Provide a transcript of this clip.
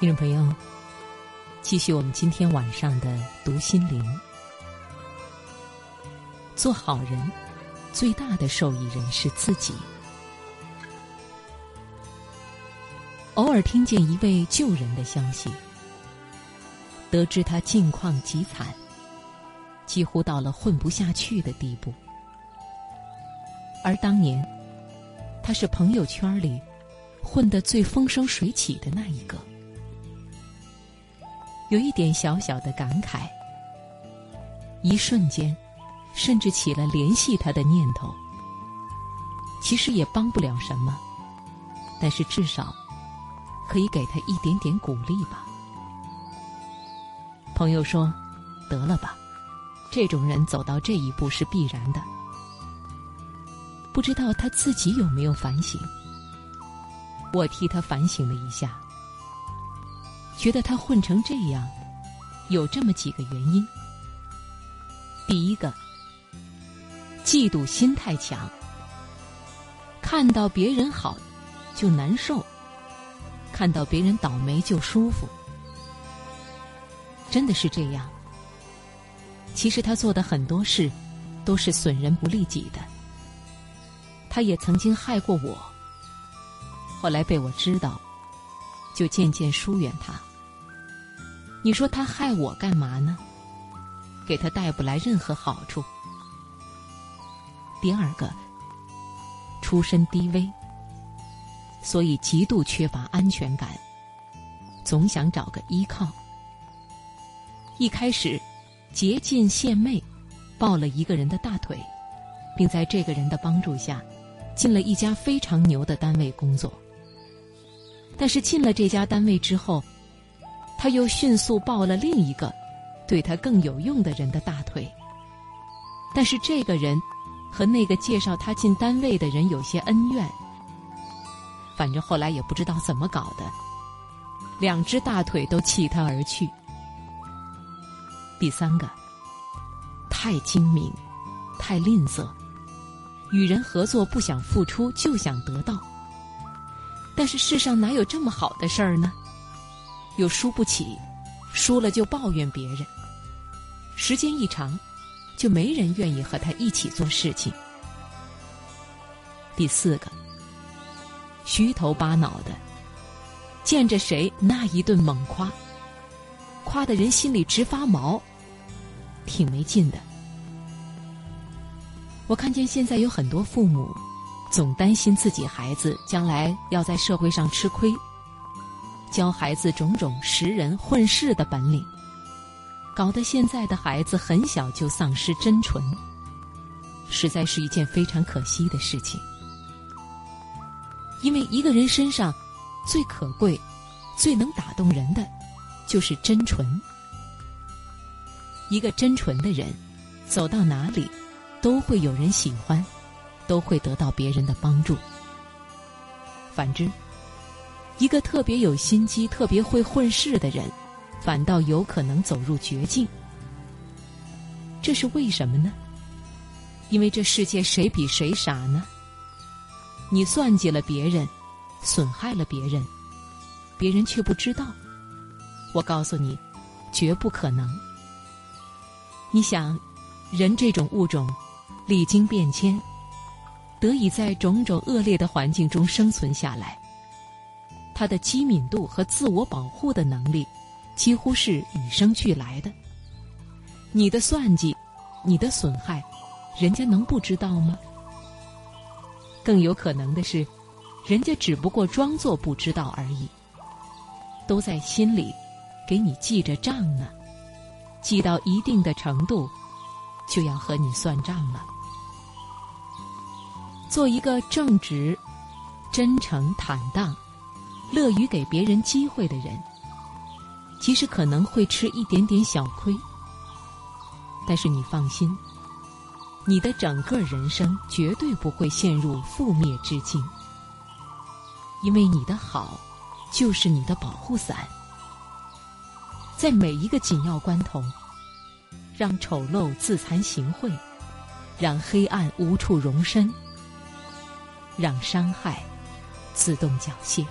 听众朋友，继续我们今天晚上的读心灵。做好人，最大的受益人是自己。偶尔听见一位救人的消息，得知他境况极惨，几乎到了混不下去的地步，而当年他是朋友圈里混得最风生水起的那一个。有一点小小的感慨，一瞬间，甚至起了联系他的念头。其实也帮不了什么，但是至少可以给他一点点鼓励吧。朋友说：“得了吧，这种人走到这一步是必然的。”不知道他自己有没有反省？我替他反省了一下。觉得他混成这样，有这么几个原因。第一个，嫉妒心太强，看到别人好就难受，看到别人倒霉就舒服。真的是这样。其实他做的很多事都是损人不利己的。他也曾经害过我，后来被我知道，就渐渐疏远他。你说他害我干嘛呢？给他带不来任何好处。第二个，出身低微，所以极度缺乏安全感，总想找个依靠。一开始，竭尽献媚，抱了一个人的大腿，并在这个人的帮助下，进了一家非常牛的单位工作。但是进了这家单位之后，他又迅速抱了另一个对他更有用的人的大腿，但是这个人和那个介绍他进单位的人有些恩怨，反正后来也不知道怎么搞的，两只大腿都弃他而去。第三个，太精明，太吝啬，与人合作不想付出就想得到，但是世上哪有这么好的事儿呢？又输不起，输了就抱怨别人。时间一长，就没人愿意和他一起做事情。第四个，虚头巴脑的，见着谁那一顿猛夸，夸的人心里直发毛，挺没劲的。我看见现在有很多父母，总担心自己孩子将来要在社会上吃亏。教孩子种种识人混世的本领，搞得现在的孩子很小就丧失真纯，实在是一件非常可惜的事情。因为一个人身上最可贵、最能打动人的，就是真纯。一个真纯的人，走到哪里都会有人喜欢，都会得到别人的帮助。反之，一个特别有心机、特别会混事的人，反倒有可能走入绝境。这是为什么呢？因为这世界谁比谁傻呢？你算计了别人，损害了别人，别人却不知道。我告诉你，绝不可能。你想，人这种物种，历经变迁，得以在种种恶劣的环境中生存下来。他的机敏度和自我保护的能力，几乎是与生俱来的。你的算计，你的损害，人家能不知道吗？更有可能的是，人家只不过装作不知道而已，都在心里给你记着账呢。记到一定的程度，就要和你算账了。做一个正直、真诚、坦荡。乐于给别人机会的人，其实可能会吃一点点小亏，但是你放心，你的整个人生绝对不会陷入覆灭之境，因为你的好就是你的保护伞，在每一个紧要关头，让丑陋自惭形秽，让黑暗无处容身，让伤害自动缴械。